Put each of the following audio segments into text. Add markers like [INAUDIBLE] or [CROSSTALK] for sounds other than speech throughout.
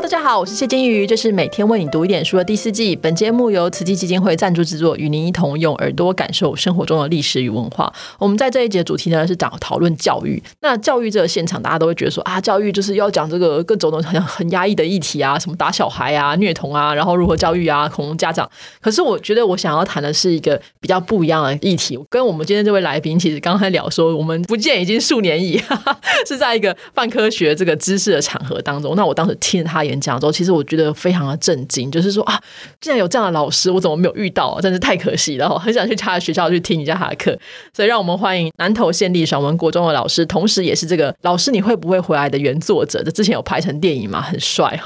大家好，我是谢金鱼，这是每天为你读一点书的第四季。本节目由慈济基金会赞助制作，与您一同用耳朵感受生活中的历史与文化。我们在这一节主题呢是讲讨论教育。那教育这个现场，大家都会觉得说啊，教育就是要讲这个各种的好像很压抑的议题啊，什么打小孩啊、虐童啊，然后如何教育啊、恐龙家长。可是我觉得我想要谈的是一个比较不一样的议题。跟我们今天这位来宾，其实刚才聊说，我们不见已经数年矣，[LAUGHS] 是在一个泛科学这个知识的场合当中。那我当时听他。演讲之后，其实我觉得非常的震惊，就是说啊，竟然有这样的老师，我怎么没有遇到啊？真是太可惜了，很想去他的学校去听一下他的课。所以，让我们欢迎南投县立爽文国中的老师，同时也是这个老师你会不会回来的原作者。这之前有拍成电影嘛，很帅。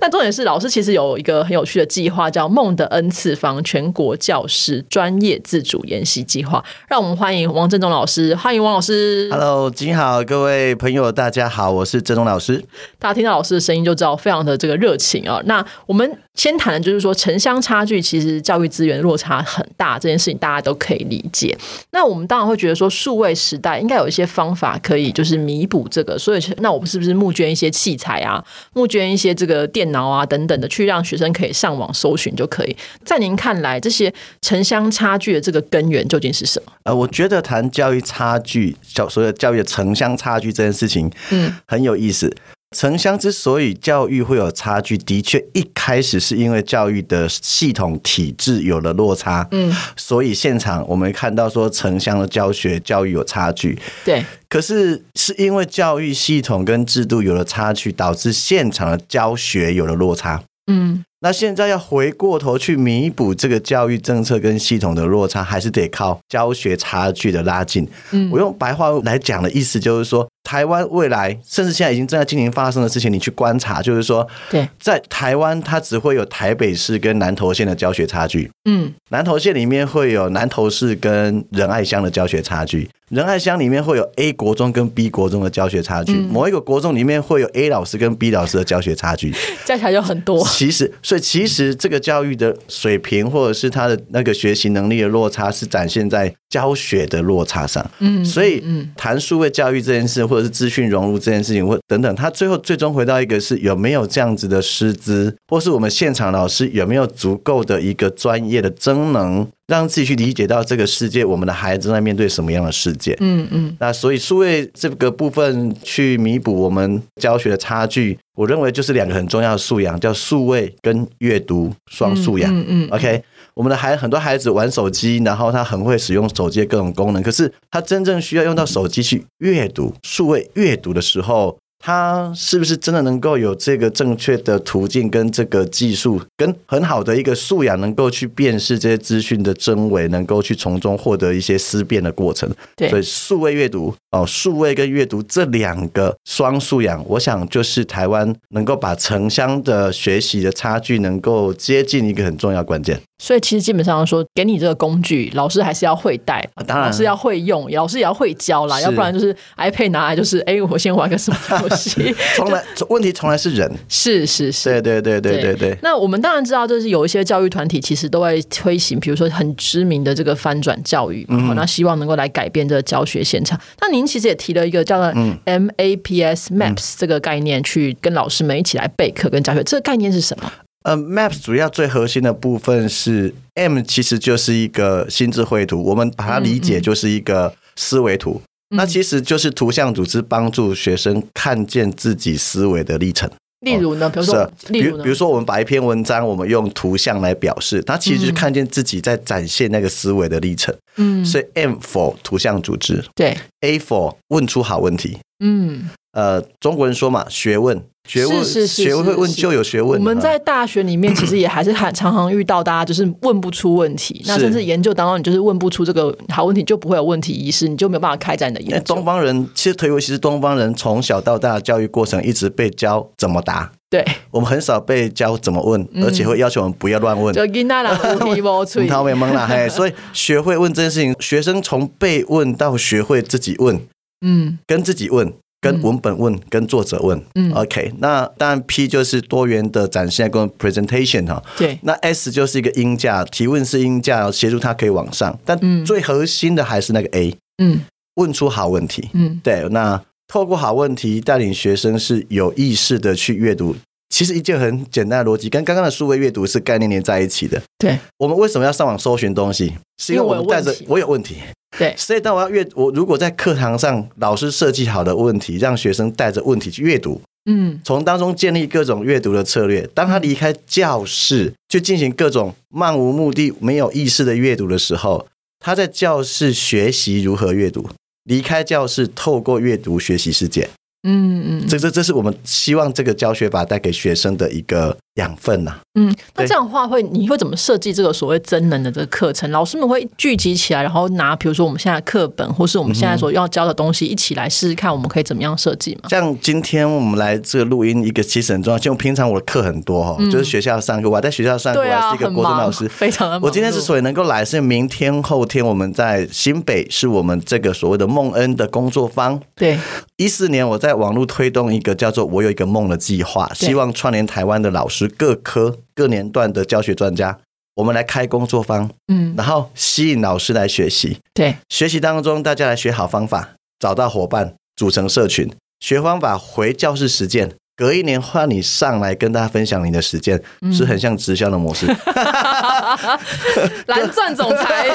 但重点是，老师其实有一个很有趣的计划，叫“梦的 N 次方全国教师专业自主研习计划”。让我们欢迎王振中老师，欢迎王老师。Hello，金好，各位朋友，大家好，我是振中老师。大家听到老师的声音。就知道非常的这个热情啊！那我们先谈的就是说城乡差距，其实教育资源落差很大这件事情，大家都可以理解。那我们当然会觉得说，数位时代应该有一些方法可以就是弥补这个，所以那我们是不是募捐一些器材啊，募捐一些这个电脑啊等等的，去让学生可以上网搜寻就可以？在您看来，这些城乡差距的这个根源究竟是什么？呃，我觉得谈教育差距，教所有教育的城乡差距这件事情，嗯，很有意思。城乡之所以教育会有差距，的确一开始是因为教育的系统体制有了落差，嗯，所以现场我们看到说城乡的教学教育有差距，对。可是是因为教育系统跟制度有了差距，导致现场的教学有了落差，嗯。那现在要回过头去弥补这个教育政策跟系统的落差，还是得靠教学差距的拉近。嗯，我用白话来讲的意思就是说。台湾未来，甚至现在已经正在进行发生的事情，你去观察，就是说，对，在台湾，它只会有台北市跟南投县的教学差距。嗯，南投县里面会有南投市跟仁爱乡的教学差距，仁爱乡里面会有 A 国中跟 B 国中的教学差距，某一个国中里面会有 A 老师跟 B 老师的教学差距，[LAUGHS] 加起来就很多。其实，所以其实这个教育的水平，或者是他的那个学习能力的落差，是展现在教学的落差上。嗯，所以嗯谈数位教育这件事。或者是资讯融入这件事情，或等等，他最后最终回到一个是有没有这样子的师资，或是我们现场老师有没有足够的一个专业的增能，让自己去理解到这个世界，我们的孩子在面对什么样的世界？嗯嗯。那所以数位这个部分去弥补我们教学的差距，我认为就是两个很重要的素养，叫数位跟阅读双素养。嗯嗯。OK。我们的孩很多孩子玩手机，然后他很会使用手机的各种功能，可是他真正需要用到手机去阅读、数位阅读的时候。他是不是真的能够有这个正确的途径跟这个技术，跟很好的一个素养，能够去辨识这些资讯的真伪，能够去从中获得一些思辨的过程？对，所以数位阅读哦，数位跟阅读这两个双素养，我想就是台湾能够把城乡的学习的差距能够接近一个很重要关键。所以其实基本上说，给你这个工具，老师还是要会带，当然老师要会用，老师也要会教啦，要不然就是 iPad 拿来就是，哎，我先玩个什么游戏？[LAUGHS] 从来 [LAUGHS] 问题从来是人，是是是，对对对对对对。那我们当然知道，就是有一些教育团体其实都会推行，比如说很知名的这个翻转教育，嗯，那希望能够来改变这个教学现场。那您其实也提了一个叫做 MAPS Maps 这个概念，去跟老师们一起来备课跟教学，这个概念是什么？呃，Maps 主要最核心的部分是 M，其实就是一个心智绘图，我们把它理解就是一个思维图，那其实就是图像组织帮助学生看见自己思维的历程。例如呢，比如说，比如比如说，我们把一篇文章，我们用图像来表示，它其实就是看见自己在展现那个思维的历程。嗯，所以 M for 图像组织，对，A for 问出好问题。嗯，呃，中国人说嘛，学问。学问是学会问就有学问。我们在大学里面其实也还是很常常遇到大家就是问不出问题，那甚至研究当中你就是问不出这个好问题，就不会有问题意识，你就没有办法开展你的研究。东方人其实，特别其实东方人从小到大教育过程一直被教怎么答，对。我们很少被教怎么问，而且会要求我们不要乱问。就跟那人无题无吹，他没懵了嘿。所以学会问这件事情，学生从被问到学会自己问，嗯，跟自己问。跟文本问，跟作者问，嗯，OK，那当然 P 就是多元的展现跟 presentation 哈，对，那 S 就是一个音架，提问是音架，协助他可以往上，但最核心的还是那个 A，嗯，问出好问题，嗯，对，那透过好问题带领学生是有意识的去阅读。其实一件很简单的逻辑，跟刚刚的数位阅读是概念连在一起的。对，我们为什么要上网搜寻东西？是因为我们带着我有问题。对，所以当我要阅，我如果在课堂上老师设计好的问题，让学生带着问题去阅读，嗯，从当中建立各种阅读的策略。当他离开教室去进行各种漫无目的、没有意识的阅读的时候，他在教室学习如何阅读，离开教室透过阅读学习世界。嗯嗯，这这这是我们希望这个教学法带给学生的一个养分呐。嗯，那这样的话会你会怎么设计这个所谓真能的这个课程？老师们会聚集起来，然后拿比如说我们现在课本，或是我们现在所要教的东西一起来试试看，我们可以怎么样设计吗？像今天我们来这个录音，一个其实很重要。像平常我的课很多哈，就是学校上课，我在学校上课，我是一个国中老师，非常的。我今天之所以能够来，是明天后天我们在新北是我们这个所谓的梦恩的工作坊。对，一四年我在网络推动。一个叫做“我有一个梦”的计划，希望串联台湾的老师、各科各年段的教学专家，我们来开工作坊，嗯，然后吸引老师来学习。对，学习当中大家来学好方法，找到伙伴，组成社群，学方法回教室实践。隔一年换你上来跟大家分享你的实践，是很像直销的模式。[LAUGHS] [LAUGHS] 蓝钻总裁，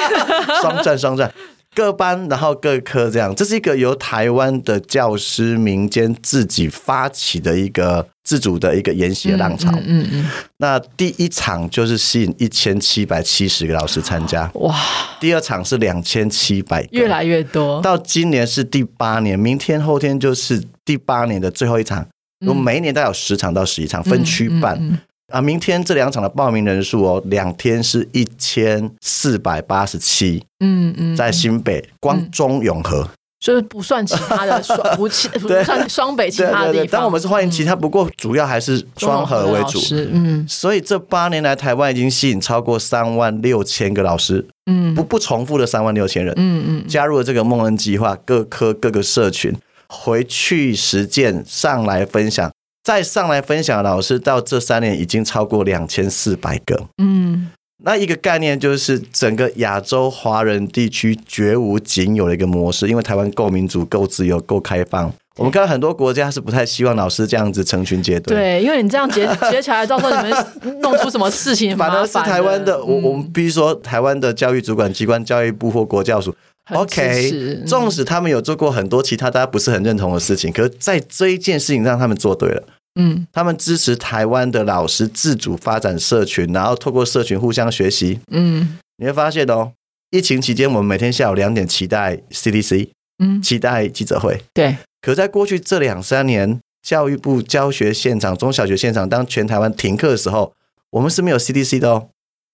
双赚双赚。各班，然后各科这样，这是一个由台湾的教师民间自己发起的一个自主的一个研习的浪潮。嗯嗯。那第一场就是吸引一千七百七十个老师参加。哇！第二场是两千七百，越来越多。到今年是第八年，明天后天就是第八年的最后一场。我每一年都有十场到十一场，分区办。啊，明天这两场的报名人数哦，两天是一千四百八十七。嗯嗯，在新北光中永和，所以不算其他的双 [LAUGHS] 不不算双北其他的地方。但我们是欢迎其他，不过主要还是双核为主。嗯，所以这八年来，台湾已经吸引超过三万六千个老师，嗯，不不重复的三万六千人，嗯嗯，加入了这个梦恩计划，各科各个社群回去实践上来分享。再上来分享的老师，到这三年已经超过两千四百个。嗯，那一个概念就是整个亚洲华人地区绝无仅有的一个模式，因为台湾够民主、够自由、够开放。我们看到很多国家是不太希望老师这样子成群结队。对，因为你这样结结起来，到时候你们弄出什么事情，[LAUGHS] 反而是台湾的。我我们比如说台湾的教育主管机关，教育部或国教署。OK，纵使他们有做过很多其他大家不是很认同的事情，可是在这一件事情上，他们做对了。嗯，他们支持台湾的老师自主发展社群，然后透过社群互相学习。嗯，你会发现哦，疫情期间我们每天下午两点期待 CDC，嗯，期待记者会。对，可在过去这两三年，教育部教学现场、中小学现场，当全台湾停课的时候，我们是没有 CDC 的哦。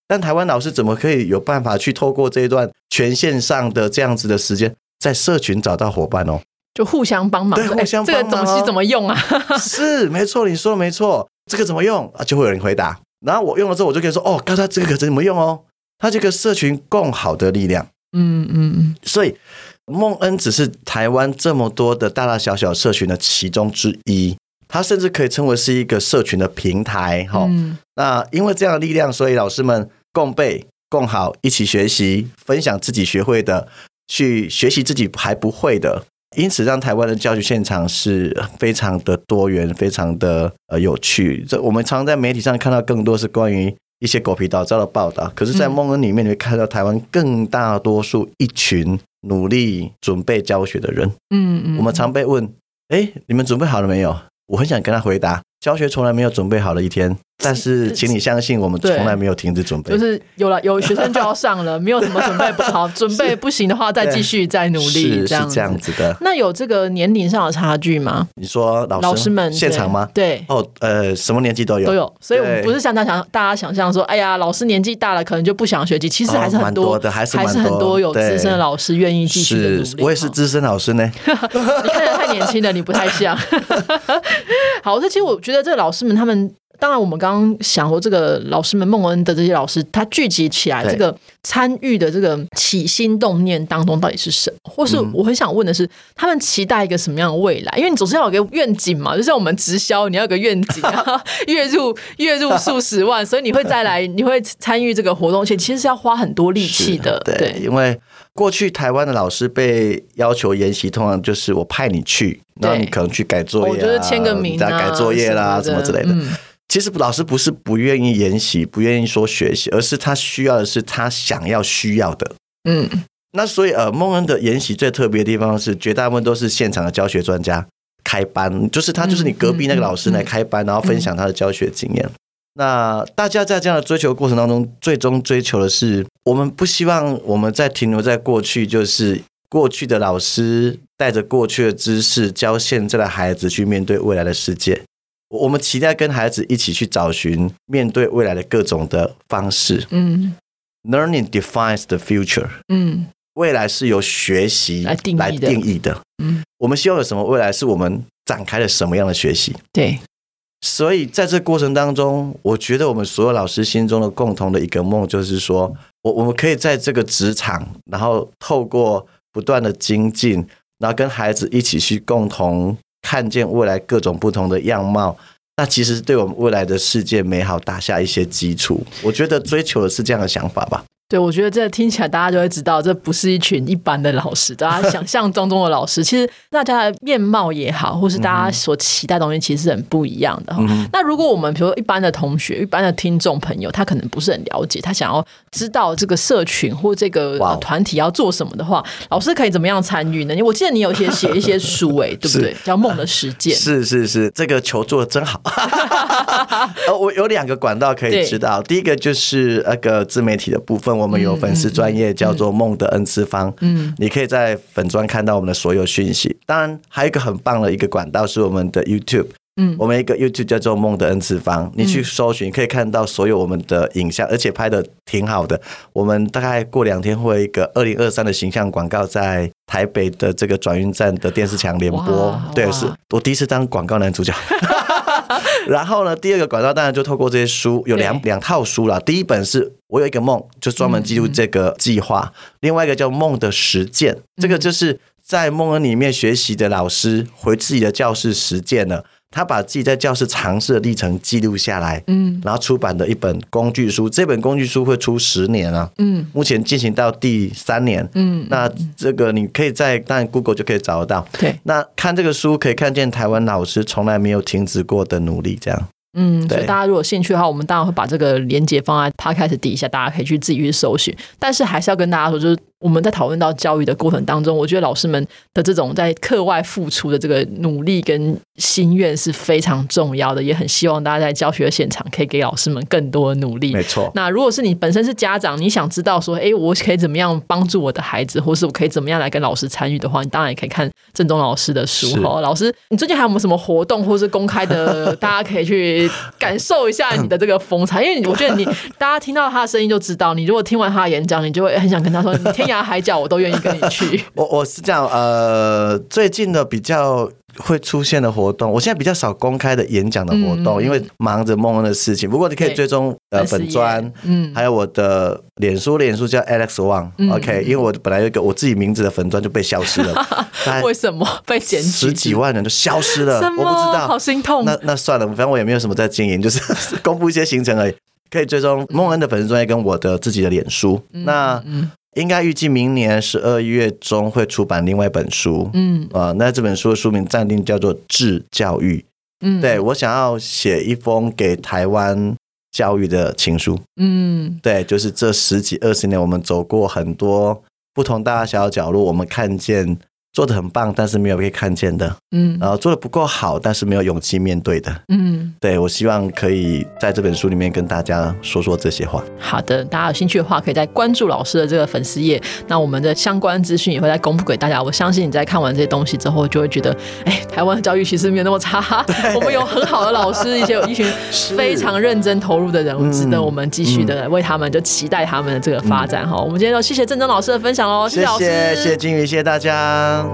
但台湾老师怎么可以有办法去透过这一段全线上的这样子的时间，在社群找到伙伴哦？就互相帮忙，对，互相帮忙。这个东西怎么用啊？[LAUGHS] 是没错，你说的没错。这个怎么用啊？就会有人回答。然后我用了之后，我就可以说：“哦，刚才这个可怎么用哦？”它这个社群共好的力量。嗯嗯嗯。所以孟恩只是台湾这么多的大大小小社群的其中之一，它甚至可以称为是一个社群的平台。哈，那因为这样的力量，所以老师们共备、共好，一起学习，分享自己学会的，去学习自己还不会的。因此，让台湾的教学现场是非常的多元，非常的呃有趣。这我们常在媒体上看到更多是关于一些狗皮倒灶的报道，可是，在梦恩里面，你会看到台湾更大多数一群努力准备教学的人。嗯嗯，我们常被问：哎，你们准备好了没有？我很想跟他回答：教学从来没有准备好的一天。但是，请你相信，我们从来没有停止准备。就是有了有学生就要上了，没有什么准备不好，[LAUGHS] 准备不行的话，再继续再努力，这样这样子的。那有这个年龄上的差距吗？你说老师们现场吗？对，哦，呃，什么年纪都有都有。所以我们不是像大家大家想象说，哎呀，老师年纪大了，可能就不想学习。其实还是很多的，还是还是很多有资深的老师愿意继续努力。我也是资深老师呢。[LAUGHS] 你看起来太年轻了，你不太像。[LAUGHS] 好，这其实我觉得这个老师们他们。当然，我们刚刚想说，这个老师们、孟恩的这些老师，他聚集起来，这个参与的这个起心动念当中，到底是什么？或是我很想问的是，他们期待一个什么样的未来？因为你总是要有个愿景嘛，就像我们直销，你要有个愿景，[LAUGHS] 月入月 [LAUGHS] 入数十万，所以你会再来，你会参与这个活动，而且其实是要花很多力气的。对，因为过去台湾的老师被要求研习，通常就是我派你去，然后你可能去改作业，我觉得签个名啊，改作业啦，什么之类的。其实老师不是不愿意研习，不愿意说学习，而是他需要的是他想要需要的。嗯，那所以呃，孟恩的研习最特别的地方是，绝大部分都是现场的教学专家开班，就是他就是你隔壁那个老师来开班，然后分享他的教学经验。那大家在这样的追求过程当中，最终追求的是，我们不希望我们在停留在过去，就是过去的老师带着过去的知识教现在的孩子去面对未来的世界。我们期待跟孩子一起去找寻面对未来的各种的方式。嗯，Learning defines the future。嗯，未来是由学习来定义的。嗯，我们希望有什么未来，是我们展开了什么样的学习？对。所以在这过程当中，我觉得我们所有老师心中的共同的一个梦，就是说我我们可以在这个职场，然后透过不断的精进，然后跟孩子一起去共同看见未来各种不同的样貌。那其实是对我们未来的世界美好打下一些基础。我觉得追求的是这样的想法吧。对，我觉得这听起来大家就会知道，这不是一群一般的老师，大家想 [LAUGHS] 象当中的老师，其实大家的面貌也好，或是大家所期待东西，其实是很不一样的。那如果我们比如说一般的同学、一般的听众朋友，他可能不是很了解，他想要知道这个社群或这个团体要做什么的话，老师可以怎么样参与呢？我记得你有些写一些书，哎，[LAUGHS] 对不对？叫《梦的实践》。是是是，这个球做的真好。[LAUGHS] 呃，我有两个管道可以知道，第一个就是那个自媒体的部分。我们有粉丝专业叫做梦的 N 次方，嗯，你可以在粉专看到我们的所有讯息。当然，还有一个很棒的一个管道是我们的 YouTube，嗯，我们一个 YouTube 叫做梦的 N 次方，你去搜寻可以看到所有我们的影像，而且拍的挺好的。我们大概过两天会一个二零二三的形象广告在台北的这个转运站的电视墙联播，对，是我第一次当广告男主角。[LAUGHS] 然后呢，第二个管道当然就透过这些书，有两两套书啦。第一本是我有一个梦，就专门记录这个计划；另外一个叫梦的实践，这个就是在梦恩里面学习的老师回自己的教室实践了。他把自己在教室尝试的历程记录下来，嗯，然后出版的一本工具书。这本工具书会出十年啊，嗯，目前进行到第三年，嗯，那这个你可以在当然 Google 就可以找得到，对。那看这个书可以看见台湾老师从来没有停止过的努力，这样。嗯，所以大家如果兴趣的话，我们当然会把这个链接放在 Podcast 底下，大家可以去自己去搜寻。但是还是要跟大家说，就是我们在讨论到教育的过程当中，我觉得老师们的这种在课外付出的这个努力跟心愿是非常重要的，也很希望大家在教学现场可以给老师们更多的努力。没错。那如果是你本身是家长，你想知道说，哎，我可以怎么样帮助我的孩子，或是我可以怎么样来跟老师参与的话，你当然也可以看郑东老师的书哈。老师，你最近还有没有什么活动，或是公开的，大家可以去感受一下你的这个风采？因为我觉得你大家听到他的声音就知道，你如果听完他的演讲，你就会很想跟他说，你天涯海角我都愿意跟你去。[LAUGHS] 我我是这样，呃，最近的比较。会出现的活动，我现在比较少公开的演讲的活动，因为忙着梦恩的事情。不过你可以追踪呃粉砖，嗯，还有我的脸书，脸书叫 Alex Wang，OK。因为我本来有一个我自己名字的粉砖就被消失了，[LAUGHS] 为什么被剪十几万人就消失了？我不知道，好心痛。那那算了，反正我也没有什么在经营，[LAUGHS] 就是公布一些行程而已。可以追踪梦恩的粉丝专业跟我的自己的脸书。那应该预计明年十二月中会出版另外一本书，嗯，啊，那这本书的书名暂定叫做《智教育》，嗯，对我想要写一封给台湾教育的情书，嗯，对，就是这十几二十年我们走过很多不同大大小小角落，我们看见。做的很棒，但是没有被看见的，嗯，然后做的不够好，但是没有勇气面对的，嗯，对我希望可以在这本书里面跟大家说说这些话。好的，大家有兴趣的话，可以再关注老师的这个粉丝页，那我们的相关资讯也会再公布给大家。我相信你在看完这些东西之后，就会觉得，哎，台湾的教育其实没有那么差，我们有很好的老师，一些有一群 [LAUGHS] 非常认真投入的人物，值得我们继续的为他们就期待他们的这个发展哈。我们今天就谢谢郑铮老师的分享哦，谢谢老师，谢谢金鱼，谢谢大家。